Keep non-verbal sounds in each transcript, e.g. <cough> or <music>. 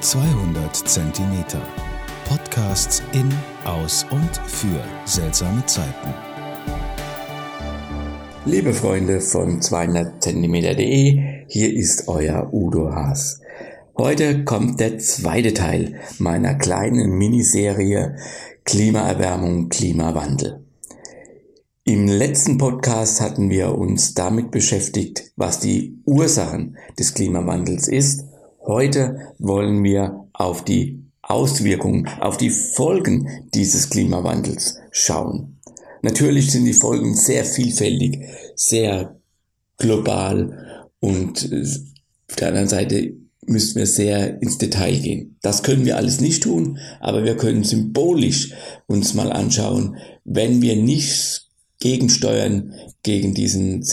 200 Zentimeter. Podcasts in, aus und für seltsame Zeiten. Liebe Freunde von 200 Zentimeter.de, hier ist euer Udo Haas. Heute kommt der zweite Teil meiner kleinen Miniserie Klimaerwärmung, Klimawandel. Im letzten Podcast hatten wir uns damit beschäftigt, was die Ursachen des Klimawandels ist. Heute wollen wir auf die Auswirkungen, auf die Folgen dieses Klimawandels schauen. Natürlich sind die Folgen sehr vielfältig, sehr global und äh, auf der anderen Seite müssen wir sehr ins Detail gehen. Das können wir alles nicht tun, aber wir können symbolisch uns mal anschauen, wenn wir nicht gegensteuern gegen diesen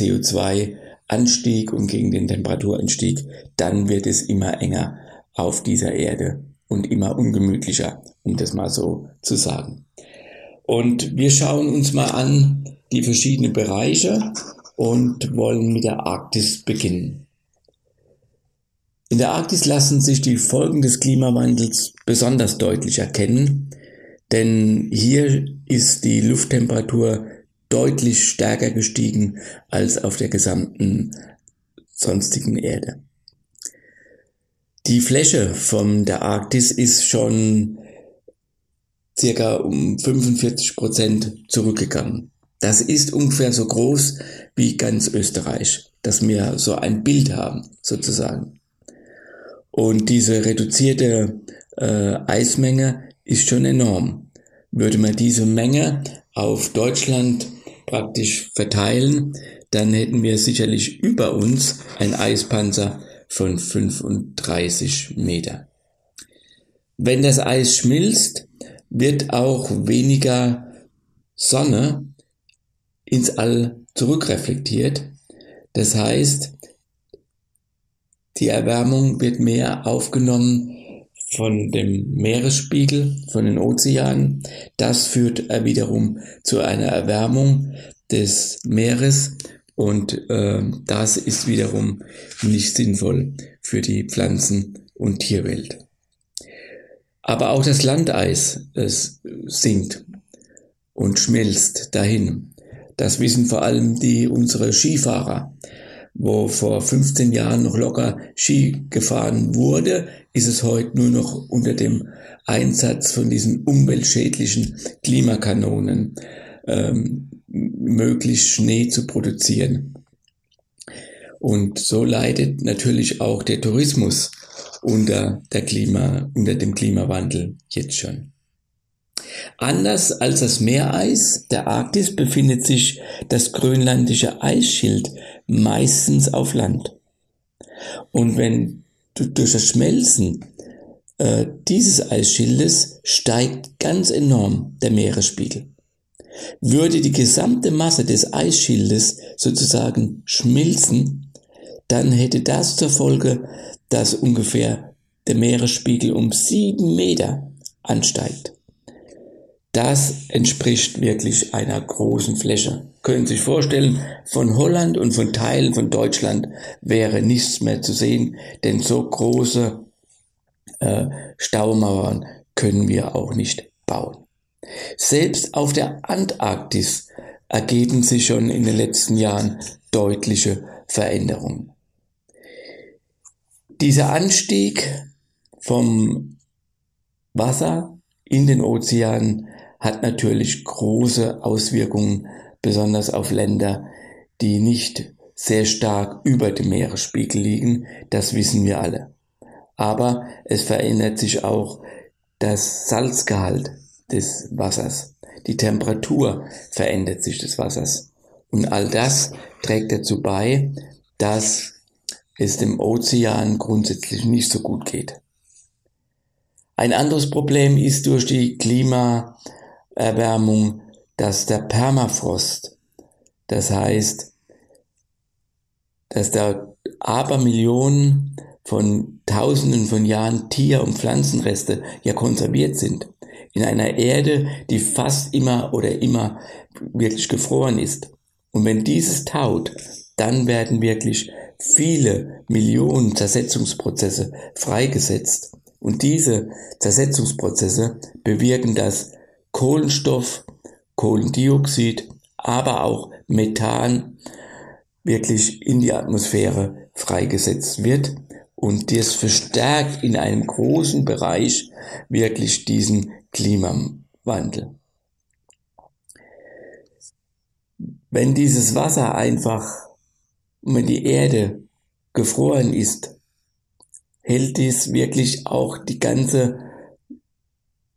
CO2-Anstieg und gegen den Temperaturanstieg, dann wird es immer enger auf dieser Erde und immer ungemütlicher, um das mal so zu sagen. Und wir schauen uns mal an die verschiedenen Bereiche und wollen mit der Arktis beginnen. In der Arktis lassen sich die Folgen des Klimawandels besonders deutlich erkennen, denn hier ist die Lufttemperatur deutlich stärker gestiegen als auf der gesamten sonstigen Erde. Die Fläche von der Arktis ist schon circa um 45 Prozent zurückgegangen. Das ist ungefähr so groß wie ganz Österreich, dass wir so ein Bild haben, sozusagen. Und diese reduzierte äh, Eismenge ist schon enorm. Würde man diese Menge auf Deutschland praktisch verteilen, dann hätten wir sicherlich über uns ein Eispanzer von 35 Meter. Wenn das Eis schmilzt, wird auch weniger Sonne ins All zurückreflektiert. Das heißt, die Erwärmung wird mehr aufgenommen von dem Meeresspiegel, von den Ozeanen. Das führt wiederum zu einer Erwärmung des Meeres und äh, das ist wiederum nicht sinnvoll für die Pflanzen- und Tierwelt. Aber auch das Landeis es sinkt und schmilzt dahin. Das wissen vor allem die unsere Skifahrer wo vor 15 Jahren noch locker Ski gefahren wurde, ist es heute nur noch unter dem Einsatz von diesen umweltschädlichen Klimakanonen ähm, möglich, Schnee zu produzieren. Und so leidet natürlich auch der Tourismus unter, der Klima, unter dem Klimawandel jetzt schon. Anders als das Meereis der Arktis befindet sich das grönlandische Eisschild meistens auf Land. Und wenn durch das Schmelzen äh, dieses Eisschildes steigt ganz enorm der Meeresspiegel. Würde die gesamte Masse des Eisschildes sozusagen schmilzen, dann hätte das zur Folge, dass ungefähr der Meeresspiegel um sieben Meter ansteigt. Das entspricht wirklich einer großen Fläche. Können Sie sich vorstellen, von Holland und von Teilen von Deutschland wäre nichts mehr zu sehen, denn so große äh, Staumauern können wir auch nicht bauen. Selbst auf der Antarktis ergeben sich schon in den letzten Jahren deutliche Veränderungen. Dieser Anstieg vom Wasser in den Ozeanen hat natürlich große Auswirkungen, besonders auf Länder, die nicht sehr stark über dem Meeresspiegel liegen, das wissen wir alle. Aber es verändert sich auch das Salzgehalt des Wassers. Die Temperatur verändert sich des Wassers. Und all das trägt dazu bei, dass es dem Ozean grundsätzlich nicht so gut geht. Ein anderes Problem ist durch die Klima Erwärmung, dass der Permafrost, das heißt, dass da Abermillionen von Tausenden von Jahren Tier- und Pflanzenreste ja konserviert sind. In einer Erde, die fast immer oder immer wirklich gefroren ist. Und wenn dieses taut, dann werden wirklich viele Millionen Zersetzungsprozesse freigesetzt Und diese Zersetzungsprozesse bewirken, dass Kohlenstoff, Kohlendioxid, aber auch Methan wirklich in die Atmosphäre freigesetzt wird und das verstärkt in einem großen Bereich wirklich diesen Klimawandel. Wenn dieses Wasser einfach, wenn die Erde gefroren ist, hält dies wirklich auch die ganze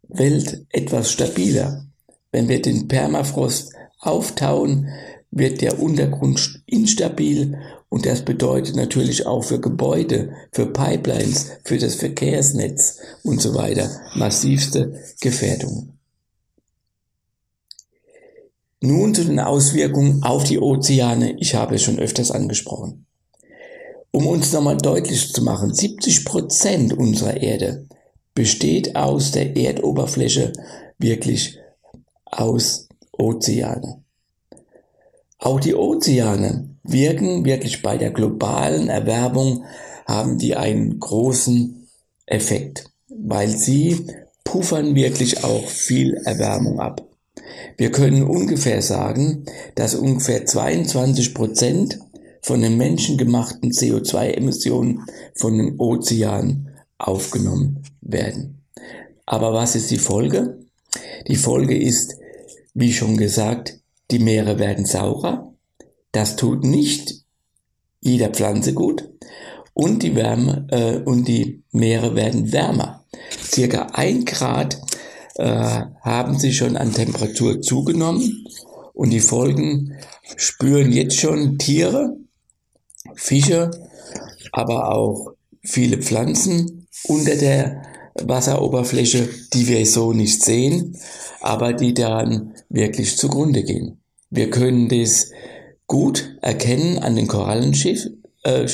Welt etwas stabiler. Wenn wir den Permafrost auftauen, wird der Untergrund instabil und das bedeutet natürlich auch für Gebäude, für Pipelines, für das Verkehrsnetz und so weiter massivste Gefährdungen. Nun zu den Auswirkungen auf die Ozeane. Ich habe es schon öfters angesprochen. Um uns nochmal deutlich zu machen, 70 Prozent unserer Erde besteht aus der Erdoberfläche wirklich aus Ozeane. Auch die Ozeane wirken wirklich bei der globalen Erwärmung, haben die einen großen Effekt, weil sie puffern wirklich auch viel Erwärmung ab. Wir können ungefähr sagen, dass ungefähr 22 Prozent von den menschengemachten CO2-Emissionen von den Ozeanen aufgenommen werden. Aber was ist die Folge? Die Folge ist, wie schon gesagt, die Meere werden saurer. Das tut nicht jeder Pflanze gut. Und die Wärme äh, und die Meere werden wärmer. Circa ein Grad äh, haben sie schon an Temperatur zugenommen und die Folgen spüren jetzt schon Tiere, Fische, aber auch viele Pflanzen unter der Wasseroberfläche, die wir so nicht sehen, aber die daran wirklich zugrunde gehen. Wir können das gut erkennen an den Korallenschilfen, äh,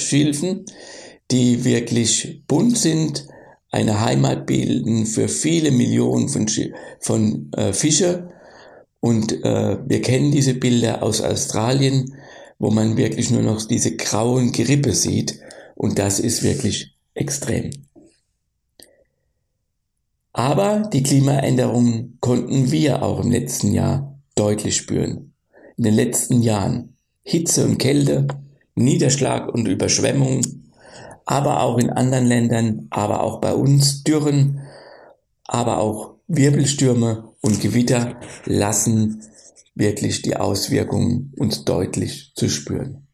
die wirklich bunt sind, eine Heimat bilden für viele Millionen von, von äh, Fische. Und äh, wir kennen diese Bilder aus Australien, wo man wirklich nur noch diese grauen Gerippe sieht. Und das ist wirklich extrem. Aber die Klimaänderungen konnten wir auch im letzten Jahr deutlich spüren. In den letzten Jahren Hitze und Kälte, Niederschlag und Überschwemmung, aber auch in anderen Ländern, aber auch bei uns Dürren, aber auch Wirbelstürme und Gewitter lassen wirklich die Auswirkungen uns deutlich zu spüren.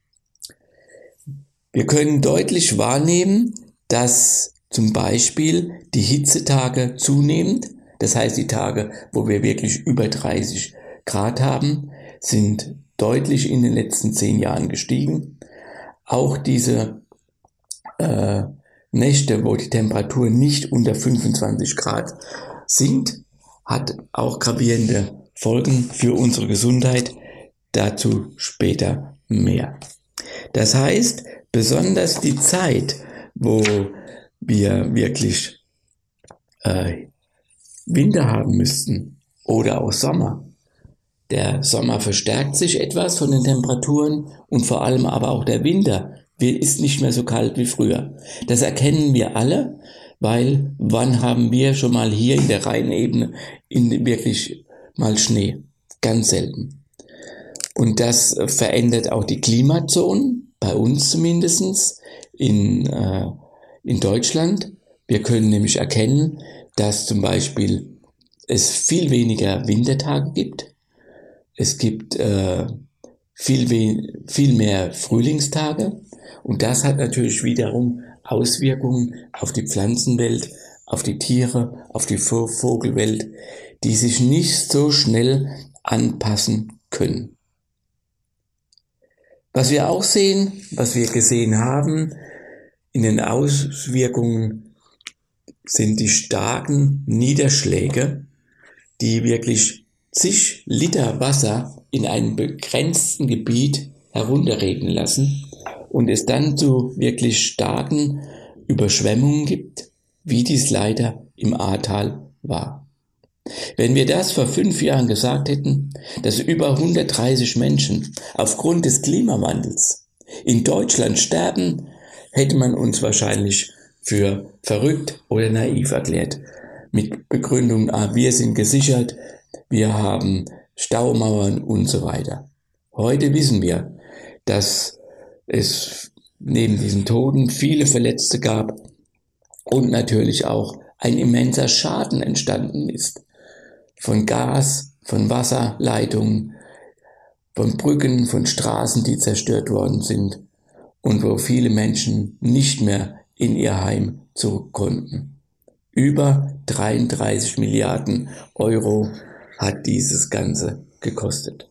Wir können deutlich wahrnehmen, dass zum Beispiel die Hitzetage zunehmend, das heißt die Tage, wo wir wirklich über 30 Grad haben, sind deutlich in den letzten zehn Jahren gestiegen. Auch diese äh, Nächte, wo die Temperatur nicht unter 25 Grad sinkt, hat auch gravierende Folgen für unsere Gesundheit. Dazu später mehr. Das heißt, besonders die Zeit, wo wir wirklich äh, Winter haben müssten oder auch Sommer. Der Sommer verstärkt sich etwas von den Temperaturen und vor allem aber auch der Winter ist nicht mehr so kalt wie früher. Das erkennen wir alle, weil wann haben wir schon mal hier in der Rheinebene in wirklich mal Schnee? Ganz selten. Und das verändert auch die Klimazonen, bei uns zumindestens in, äh, in Deutschland. Wir können nämlich erkennen, dass zum Beispiel es viel weniger Wintertage gibt. Es gibt äh, viel, viel mehr Frühlingstage und das hat natürlich wiederum Auswirkungen auf die Pflanzenwelt, auf die Tiere, auf die Vogelwelt, die sich nicht so schnell anpassen können. Was wir auch sehen, was wir gesehen haben in den Auswirkungen, sind die starken Niederschläge, die wirklich zig Liter Wasser in einem begrenzten Gebiet herunterregen lassen und es dann zu wirklich starken Überschwemmungen gibt, wie dies leider im Ahrtal war. Wenn wir das vor fünf Jahren gesagt hätten, dass über 130 Menschen aufgrund des Klimawandels in Deutschland sterben, hätte man uns wahrscheinlich für verrückt oder naiv erklärt. Mit Begründung, ah, wir sind gesichert, wir haben Staumauern und so weiter. Heute wissen wir, dass es neben diesen Toten viele Verletzte gab und natürlich auch ein immenser Schaden entstanden ist. Von Gas, von Wasserleitungen, von Brücken, von Straßen, die zerstört worden sind und wo viele Menschen nicht mehr in ihr Heim zurück konnten. Über 33 Milliarden Euro hat dieses Ganze gekostet.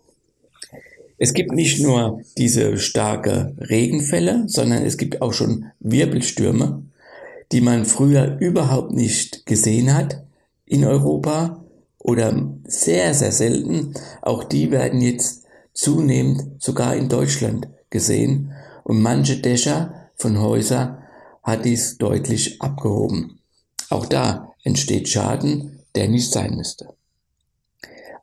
Es gibt nicht nur diese starke Regenfälle, sondern es gibt auch schon Wirbelstürme, die man früher überhaupt nicht gesehen hat in Europa oder sehr, sehr selten. Auch die werden jetzt zunehmend sogar in Deutschland gesehen und manche Dächer von Häusern hat dies deutlich abgehoben. Auch da entsteht Schaden, der nicht sein müsste.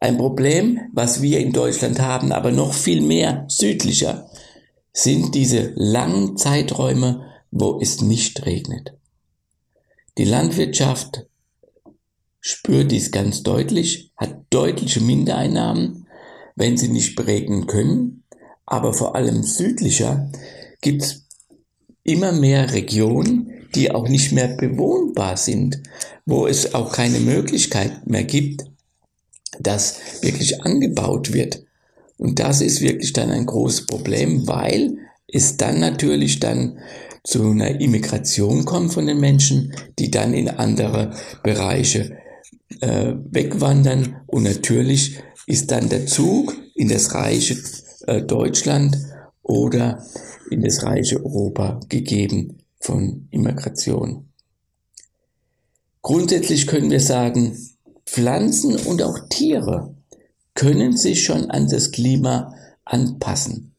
Ein Problem, was wir in Deutschland haben, aber noch viel mehr südlicher, sind diese langen Zeiträume, wo es nicht regnet. Die Landwirtschaft spürt dies ganz deutlich, hat deutliche Mindereinnahmen, wenn sie nicht beregnen können, aber vor allem südlicher gibt es immer mehr Regionen, die auch nicht mehr bewohnbar sind, wo es auch keine Möglichkeit mehr gibt, dass wirklich angebaut wird. Und das ist wirklich dann ein großes Problem, weil es dann natürlich dann zu einer Immigration kommt von den Menschen, die dann in andere Bereiche äh, wegwandern. Und natürlich ist dann der Zug in das reiche äh, Deutschland oder in das reiche Europa gegeben von Immigration. Grundsätzlich können wir sagen, Pflanzen und auch Tiere können sich schon an das Klima anpassen.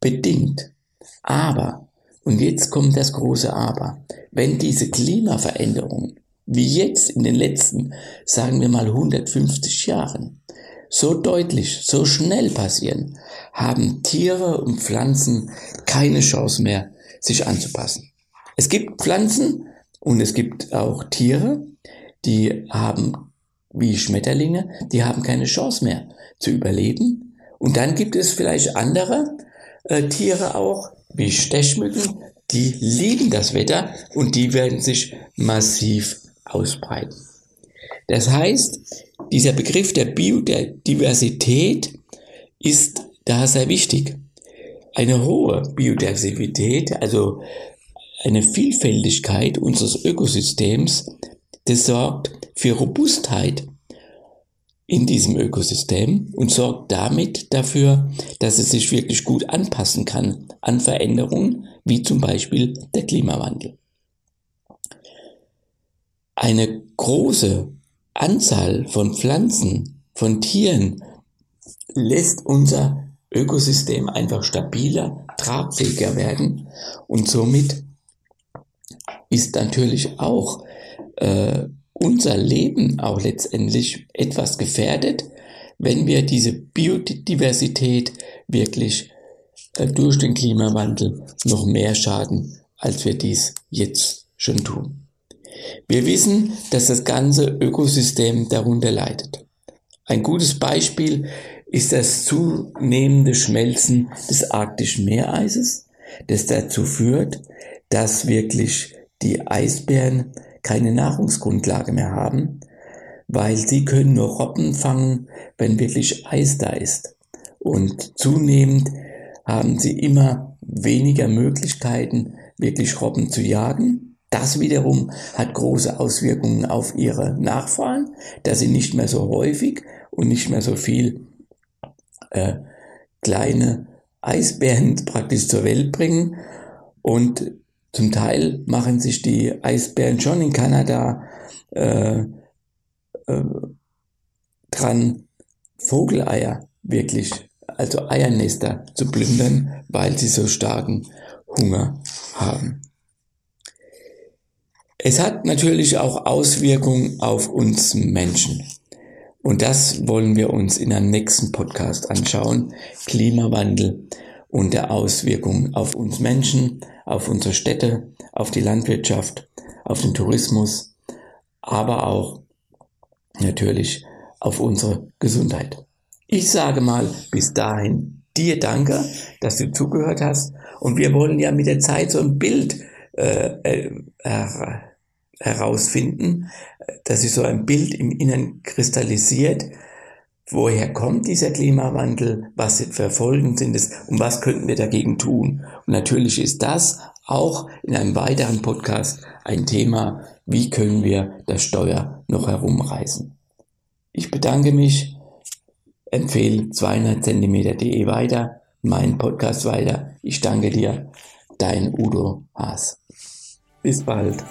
Bedingt. Aber und jetzt kommt das große Aber. Wenn diese Klimaveränderungen, wie jetzt in den letzten, sagen wir mal 150 Jahren, so deutlich, so schnell passieren, haben Tiere und Pflanzen keine Chance mehr, sich anzupassen. Es gibt Pflanzen und es gibt auch Tiere, die haben, wie Schmetterlinge, die haben keine Chance mehr zu überleben. Und dann gibt es vielleicht andere äh, Tiere auch, wie Stechmücken, die lieben das Wetter und die werden sich massiv ausbreiten. Das heißt, dieser Begriff der Biodiversität ist da sehr wichtig. Eine hohe Biodiversität, also eine Vielfältigkeit unseres Ökosystems, das sorgt für Robustheit in diesem Ökosystem und sorgt damit dafür, dass es sich wirklich gut anpassen kann an Veränderungen, wie zum Beispiel der Klimawandel. Eine große Anzahl von Pflanzen, von Tieren lässt unser Ökosystem einfach stabiler, tragfähiger werden und somit ist natürlich auch äh, unser Leben auch letztendlich etwas gefährdet, wenn wir diese Biodiversität wirklich äh, durch den Klimawandel noch mehr schaden, als wir dies jetzt schon tun. Wir wissen, dass das ganze Ökosystem darunter leidet. Ein gutes Beispiel ist das zunehmende Schmelzen des arktischen Meereises, das dazu führt, dass wirklich die Eisbären keine Nahrungsgrundlage mehr haben, weil sie können nur Robben fangen, wenn wirklich Eis da ist. Und zunehmend haben sie immer weniger Möglichkeiten, wirklich Robben zu jagen. Das wiederum hat große Auswirkungen auf ihre Nachfahren, dass sie nicht mehr so häufig und nicht mehr so viel äh, kleine Eisbären <laughs> praktisch zur Welt bringen. Und zum Teil machen sich die Eisbären schon in Kanada äh, äh, dran, Vogeleier wirklich, also Eiernester zu plündern, weil sie so starken Hunger haben. Es hat natürlich auch Auswirkungen auf uns Menschen. Und das wollen wir uns in einem nächsten Podcast anschauen. Klimawandel und der Auswirkungen auf uns Menschen, auf unsere Städte, auf die Landwirtschaft, auf den Tourismus, aber auch natürlich auf unsere Gesundheit. Ich sage mal bis dahin dir danke, dass du zugehört hast und wir wollen ja mit der Zeit so ein Bild äh, äh, herausfinden, dass sich so ein Bild im Inneren kristallisiert, woher kommt dieser Klimawandel, was für Folgen sind es und was könnten wir dagegen tun. Und natürlich ist das auch in einem weiteren Podcast ein Thema, wie können wir das Steuer noch herumreißen. Ich bedanke mich, empfehle 200 cm.de weiter, meinen Podcast weiter. Ich danke dir, dein Udo Haas. Bis bald.